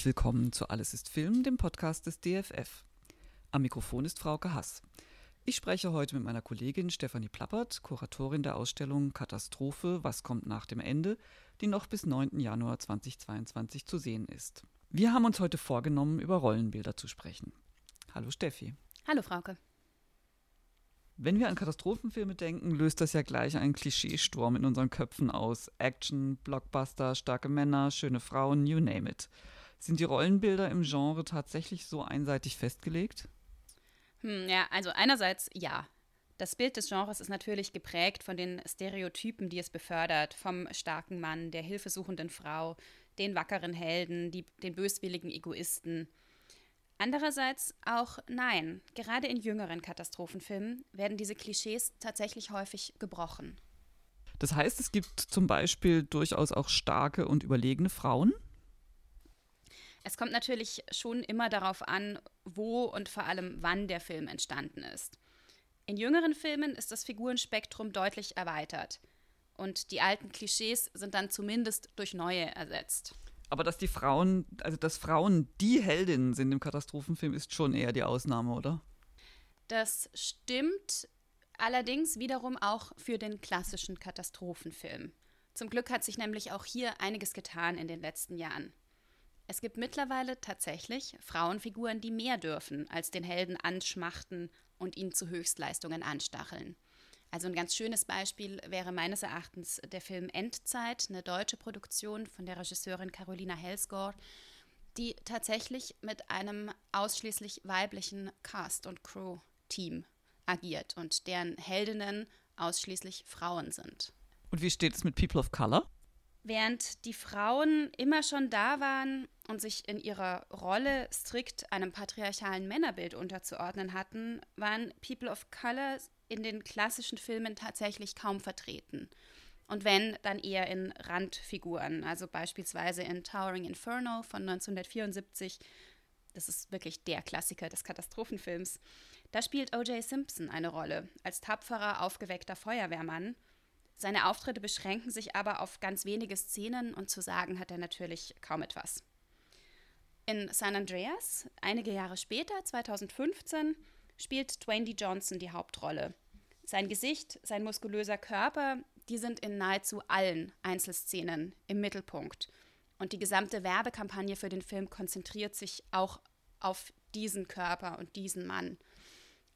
Herzlich willkommen zu Alles ist Film, dem Podcast des DFF. Am Mikrofon ist Frauke Hass. Ich spreche heute mit meiner Kollegin Stefanie Plappert, Kuratorin der Ausstellung Katastrophe, was kommt nach dem Ende, die noch bis 9. Januar 2022 zu sehen ist. Wir haben uns heute vorgenommen, über Rollenbilder zu sprechen. Hallo Steffi. Hallo Frauke. Wenn wir an Katastrophenfilme denken, löst das ja gleich einen Klischeesturm in unseren Köpfen aus. Action, Blockbuster, starke Männer, schöne Frauen, you name it. Sind die Rollenbilder im Genre tatsächlich so einseitig festgelegt? Hm, ja, also einerseits ja. Das Bild des Genres ist natürlich geprägt von den Stereotypen, die es befördert, vom starken Mann, der hilfesuchenden Frau, den wackeren Helden, die, den böswilligen Egoisten. Andererseits auch nein. Gerade in jüngeren Katastrophenfilmen werden diese Klischees tatsächlich häufig gebrochen. Das heißt, es gibt zum Beispiel durchaus auch starke und überlegene Frauen? Es kommt natürlich schon immer darauf an, wo und vor allem wann der Film entstanden ist. In jüngeren Filmen ist das Figurenspektrum deutlich erweitert und die alten Klischees sind dann zumindest durch neue ersetzt. Aber dass die Frauen, also dass Frauen die Heldinnen sind im Katastrophenfilm, ist schon eher die Ausnahme, oder? Das stimmt allerdings wiederum auch für den klassischen Katastrophenfilm. Zum Glück hat sich nämlich auch hier einiges getan in den letzten Jahren. Es gibt mittlerweile tatsächlich Frauenfiguren, die mehr dürfen, als den Helden anschmachten und ihn zu Höchstleistungen anstacheln. Also ein ganz schönes Beispiel wäre meines Erachtens der Film Endzeit, eine deutsche Produktion von der Regisseurin Carolina Helsgård, die tatsächlich mit einem ausschließlich weiblichen Cast- und Crew-Team agiert und deren Heldinnen ausschließlich Frauen sind. Und wie steht es mit People of Color? Während die Frauen immer schon da waren und sich in ihrer Rolle strikt einem patriarchalen Männerbild unterzuordnen hatten, waren People of Color in den klassischen Filmen tatsächlich kaum vertreten. Und wenn, dann eher in Randfiguren, also beispielsweise in Towering Inferno von 1974. Das ist wirklich der Klassiker des Katastrophenfilms. Da spielt O.J. Simpson eine Rolle, als tapferer, aufgeweckter Feuerwehrmann. Seine Auftritte beschränken sich aber auf ganz wenige Szenen und zu sagen hat er natürlich kaum etwas. In San Andreas, einige Jahre später, 2015, spielt Dwayne D. Johnson die Hauptrolle. Sein Gesicht, sein muskulöser Körper, die sind in nahezu allen Einzelszenen im Mittelpunkt. Und die gesamte Werbekampagne für den Film konzentriert sich auch auf diesen Körper und diesen Mann.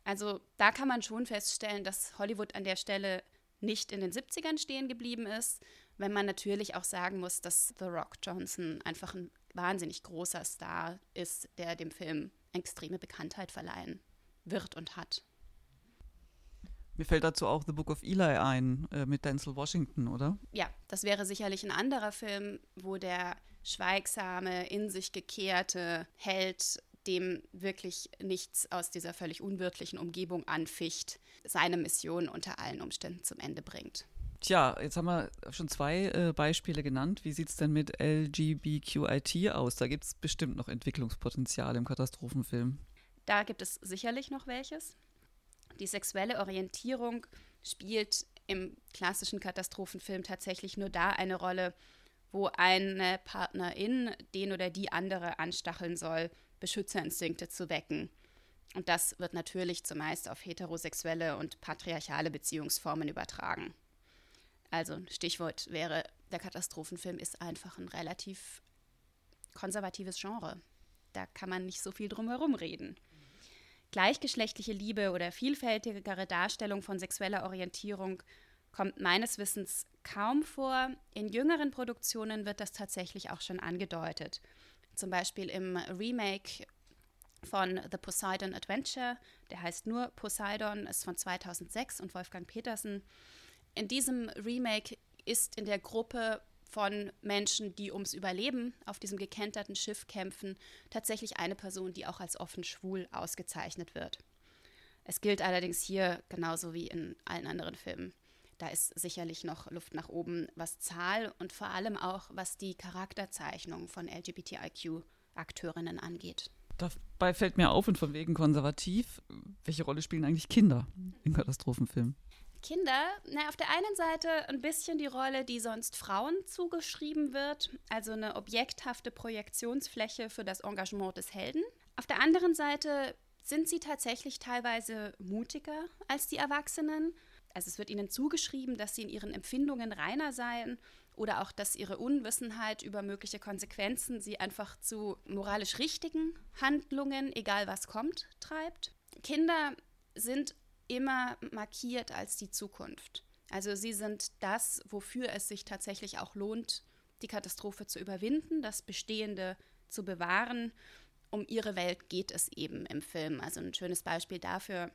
Also da kann man schon feststellen, dass Hollywood an der Stelle nicht in den 70ern stehen geblieben ist, wenn man natürlich auch sagen muss, dass The Rock Johnson einfach ein wahnsinnig großer Star ist, der dem Film extreme Bekanntheit verleihen wird und hat. Mir fällt dazu auch The Book of Eli ein äh, mit Denzel Washington, oder? Ja, das wäre sicherlich ein anderer Film, wo der schweigsame, in sich gekehrte Held dem wirklich nichts aus dieser völlig unwirtlichen Umgebung anficht, seine Mission unter allen Umständen zum Ende bringt. Tja, jetzt haben wir schon zwei äh, Beispiele genannt. Wie sieht es denn mit LGBTQIT aus? Da gibt es bestimmt noch Entwicklungspotenzial im Katastrophenfilm. Da gibt es sicherlich noch welches. Die sexuelle Orientierung spielt im klassischen Katastrophenfilm tatsächlich nur da eine Rolle, wo eine Partnerin den oder die andere anstacheln soll, Beschützerinstinkte zu wecken. Und das wird natürlich zumeist auf heterosexuelle und patriarchale Beziehungsformen übertragen. Also Stichwort wäre, der Katastrophenfilm ist einfach ein relativ konservatives Genre. Da kann man nicht so viel drum herum reden. Gleichgeschlechtliche Liebe oder vielfältigere Darstellung von sexueller Orientierung kommt meines Wissens kaum vor. In jüngeren Produktionen wird das tatsächlich auch schon angedeutet. Zum Beispiel im Remake von The Poseidon Adventure, der heißt nur Poseidon, ist von 2006 und Wolfgang Petersen. In diesem Remake ist in der Gruppe von Menschen, die ums Überleben auf diesem gekenterten Schiff kämpfen, tatsächlich eine Person, die auch als offen schwul ausgezeichnet wird. Es gilt allerdings hier genauso wie in allen anderen Filmen. Da ist sicherlich noch Luft nach oben, was Zahl und vor allem auch was die Charakterzeichnung von LGBTIQ-Akteurinnen angeht. Dabei fällt mir auf und von wegen konservativ, welche Rolle spielen eigentlich Kinder im Katastrophenfilm? Kinder, na, auf der einen Seite ein bisschen die Rolle, die sonst Frauen zugeschrieben wird, also eine objekthafte Projektionsfläche für das Engagement des Helden. Auf der anderen Seite sind sie tatsächlich teilweise mutiger als die Erwachsenen. Also es wird ihnen zugeschrieben, dass sie in ihren Empfindungen reiner seien oder auch, dass ihre Unwissenheit über mögliche Konsequenzen sie einfach zu moralisch richtigen Handlungen, egal was kommt, treibt. Kinder sind immer markiert als die Zukunft. Also sie sind das, wofür es sich tatsächlich auch lohnt, die Katastrophe zu überwinden, das Bestehende zu bewahren. Um ihre Welt geht es eben im Film. Also ein schönes Beispiel dafür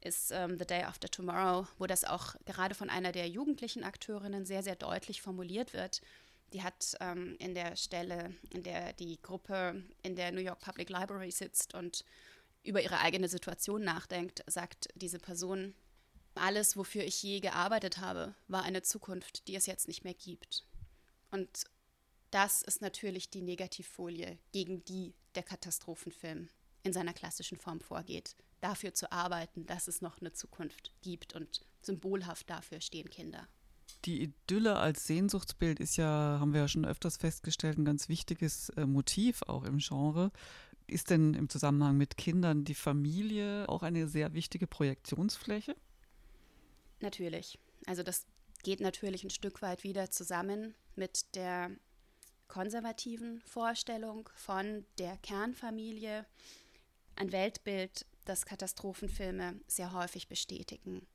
ist ähm, The Day After Tomorrow, wo das auch gerade von einer der jugendlichen Akteurinnen sehr, sehr deutlich formuliert wird. Die hat ähm, in der Stelle, in der die Gruppe in der New York Public Library sitzt und über ihre eigene Situation nachdenkt, sagt diese Person, alles, wofür ich je gearbeitet habe, war eine Zukunft, die es jetzt nicht mehr gibt. Und das ist natürlich die Negativfolie, gegen die der Katastrophenfilm in seiner klassischen Form vorgeht. Dafür zu arbeiten, dass es noch eine Zukunft gibt und symbolhaft dafür stehen Kinder. Die Idylle als Sehnsuchtsbild ist ja, haben wir ja schon öfters festgestellt, ein ganz wichtiges äh, Motiv auch im Genre. Ist denn im Zusammenhang mit Kindern die Familie auch eine sehr wichtige Projektionsfläche? Natürlich. Also das geht natürlich ein Stück weit wieder zusammen mit der konservativen Vorstellung von der Kernfamilie, ein Weltbild, das Katastrophenfilme sehr häufig bestätigen.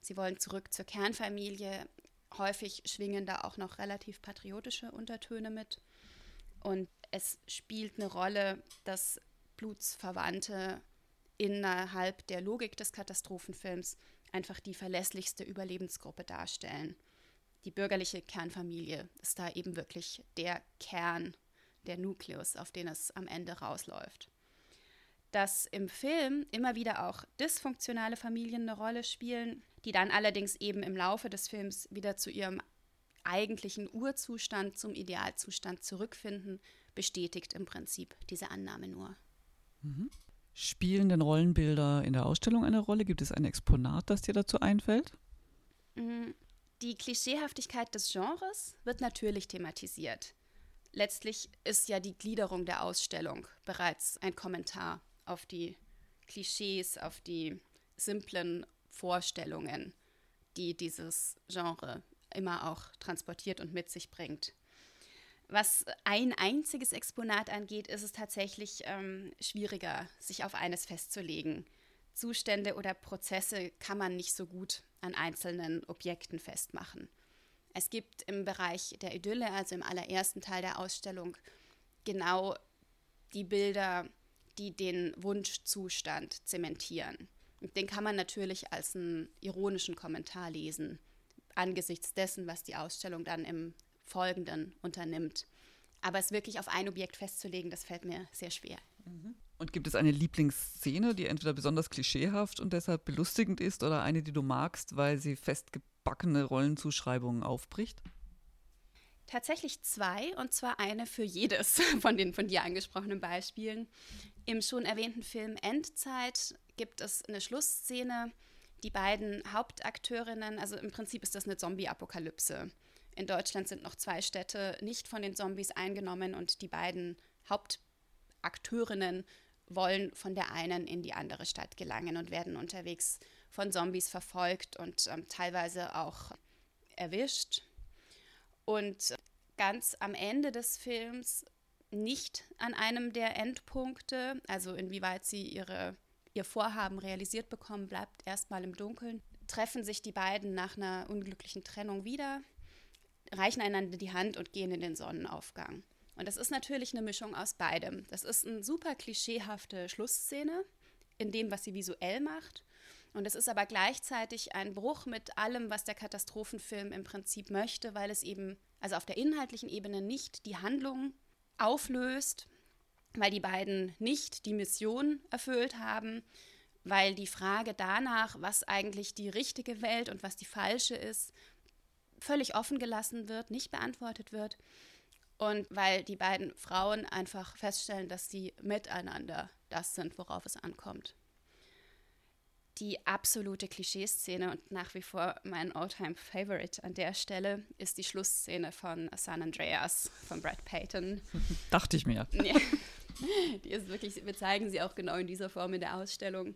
Sie wollen zurück zur Kernfamilie. Häufig schwingen da auch noch relativ patriotische Untertöne mit. Und es spielt eine Rolle, dass Blutsverwandte innerhalb der Logik des Katastrophenfilms einfach die verlässlichste Überlebensgruppe darstellen. Die bürgerliche Kernfamilie ist da eben wirklich der Kern, der Nukleus, auf den es am Ende rausläuft. Dass im Film immer wieder auch dysfunktionale Familien eine Rolle spielen, die dann allerdings eben im Laufe des Films wieder zu ihrem eigentlichen Urzustand, zum Idealzustand zurückfinden, bestätigt im Prinzip diese Annahme nur. Mhm. Spielen denn Rollenbilder in der Ausstellung eine Rolle? Gibt es ein Exponat, das dir dazu einfällt? Mm, die Klischeehaftigkeit des Genres wird natürlich thematisiert. Letztlich ist ja die Gliederung der Ausstellung bereits ein Kommentar auf die Klischees, auf die simplen Vorstellungen, die dieses Genre immer auch transportiert und mit sich bringt. Was ein einziges Exponat angeht, ist es tatsächlich ähm, schwieriger, sich auf eines festzulegen. Zustände oder Prozesse kann man nicht so gut an einzelnen Objekten festmachen. Es gibt im Bereich der Idylle, also im allerersten Teil der Ausstellung, genau die Bilder, die den Wunschzustand zementieren. Und den kann man natürlich als einen ironischen Kommentar lesen, angesichts dessen, was die Ausstellung dann im Folgenden unternimmt. Aber es wirklich auf ein Objekt festzulegen, das fällt mir sehr schwer. Mhm. Und gibt es eine Lieblingsszene, die entweder besonders klischeehaft und deshalb belustigend ist oder eine, die du magst, weil sie festgebackene Rollenzuschreibungen aufbricht? Tatsächlich zwei, und zwar eine für jedes von den von dir angesprochenen Beispielen. Im schon erwähnten Film Endzeit gibt es eine Schlussszene. Die beiden Hauptakteurinnen, also im Prinzip ist das eine Zombie-Apokalypse. In Deutschland sind noch zwei Städte nicht von den Zombies eingenommen und die beiden Hauptakteurinnen wollen von der einen in die andere Stadt gelangen und werden unterwegs von Zombies verfolgt und ähm, teilweise auch erwischt. Und ganz am Ende des Films, nicht an einem der Endpunkte, also inwieweit sie ihre, ihr Vorhaben realisiert bekommen, bleibt erstmal im Dunkeln, treffen sich die beiden nach einer unglücklichen Trennung wieder reichen einander die Hand und gehen in den Sonnenaufgang. Und das ist natürlich eine Mischung aus beidem. Das ist eine super klischeehafte Schlussszene in dem, was sie visuell macht. Und es ist aber gleichzeitig ein Bruch mit allem, was der Katastrophenfilm im Prinzip möchte, weil es eben, also auf der inhaltlichen Ebene nicht die Handlung auflöst, weil die beiden nicht die Mission erfüllt haben, weil die Frage danach, was eigentlich die richtige Welt und was die falsche ist, völlig offen gelassen wird, nicht beantwortet wird. Und weil die beiden Frauen einfach feststellen, dass sie miteinander das sind, worauf es ankommt. Die absolute Klischeeszene und nach wie vor mein Alltime favorite an der Stelle ist die Schlussszene von San Andreas von Brad Payton. Dachte ich mir. Ja. Die ist wirklich, wir zeigen sie auch genau in dieser Form in der Ausstellung.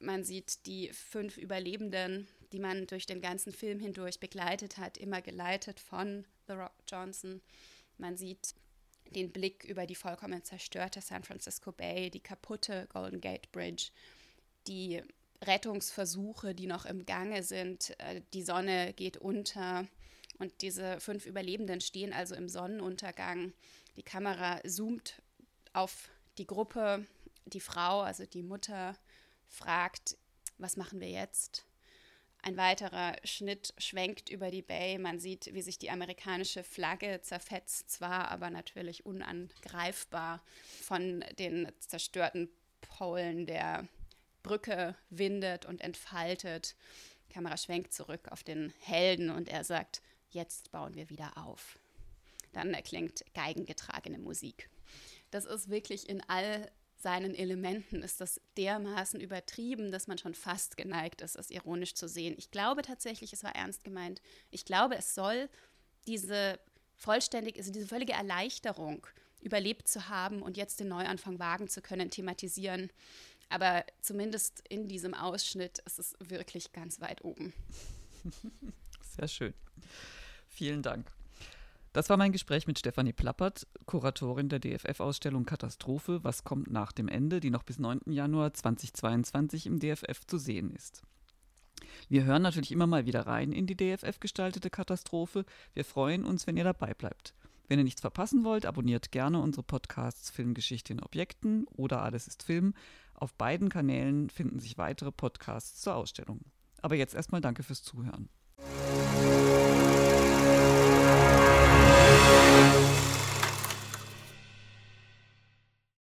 Man sieht die fünf Überlebenden, die man durch den ganzen Film hindurch begleitet hat, immer geleitet von The Rock Johnson. Man sieht den Blick über die vollkommen zerstörte San Francisco Bay, die kaputte Golden Gate Bridge, die Rettungsversuche, die noch im Gange sind. Äh, die Sonne geht unter und diese fünf Überlebenden stehen also im Sonnenuntergang. Die Kamera zoomt auf die Gruppe. Die Frau, also die Mutter, fragt, was machen wir jetzt? Ein weiterer Schnitt schwenkt über die Bay. Man sieht, wie sich die amerikanische Flagge zerfetzt, zwar aber natürlich unangreifbar von den zerstörten Polen der Brücke windet und entfaltet. Die Kamera schwenkt zurück auf den Helden und er sagt, jetzt bauen wir wieder auf. Dann erklingt geigengetragene Musik. Das ist wirklich in all seinen Elementen ist das dermaßen übertrieben, dass man schon fast geneigt ist, es ironisch zu sehen. Ich glaube tatsächlich, es war ernst gemeint. Ich glaube, es soll diese vollständig, also diese völlige Erleichterung, überlebt zu haben und jetzt den Neuanfang wagen zu können, thematisieren. Aber zumindest in diesem Ausschnitt ist es wirklich ganz weit oben. Sehr schön. Vielen Dank. Das war mein Gespräch mit Stefanie Plappert, Kuratorin der DFF-Ausstellung Katastrophe, was kommt nach dem Ende, die noch bis 9. Januar 2022 im DFF zu sehen ist. Wir hören natürlich immer mal wieder rein in die DFF gestaltete Katastrophe. Wir freuen uns, wenn ihr dabei bleibt. Wenn ihr nichts verpassen wollt, abonniert gerne unsere Podcasts Filmgeschichte in Objekten oder Alles ist Film. Auf beiden Kanälen finden sich weitere Podcasts zur Ausstellung. Aber jetzt erstmal danke fürs Zuhören.